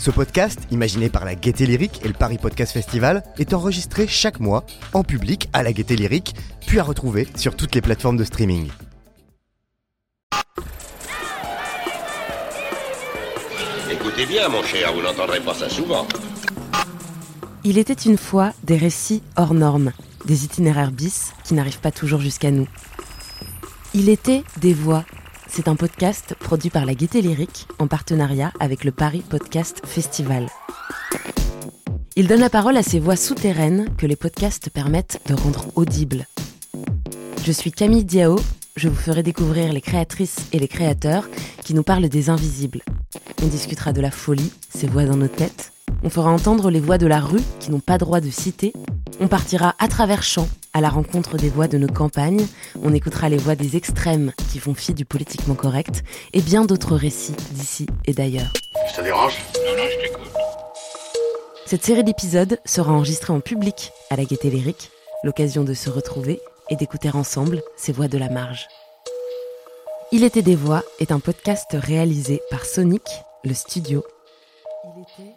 Ce podcast, imaginé par la Gaieté Lyrique et le Paris Podcast Festival, est enregistré chaque mois en public à la Gaieté Lyrique, puis à retrouver sur toutes les plateformes de streaming. Écoutez bien, mon cher, vous n'entendrez pas ça souvent. Il était une fois des récits hors normes, des itinéraires bis qui n'arrivent pas toujours jusqu'à nous. Il était des voix c'est un podcast produit par la Gaieté Lyrique en partenariat avec le Paris Podcast Festival. Il donne la parole à ces voix souterraines que les podcasts permettent de rendre audibles. Je suis Camille Diao, je vous ferai découvrir les créatrices et les créateurs qui nous parlent des invisibles. On discutera de la folie, ces voix dans nos têtes. On fera entendre les voix de la rue qui n'ont pas droit de citer. On partira à travers champs à la rencontre des voix de nos campagnes, on écoutera les voix des extrêmes qui font fi du politiquement correct et bien d'autres récits d'ici et d'ailleurs. Ça dérange? Non, non, je t'écoute. Cette série d'épisodes sera enregistrée en public à la Gaîté Lyrique, l'occasion de se retrouver et d'écouter ensemble ces voix de la marge. Il était des voix est un podcast réalisé par Sonic, le studio. Il était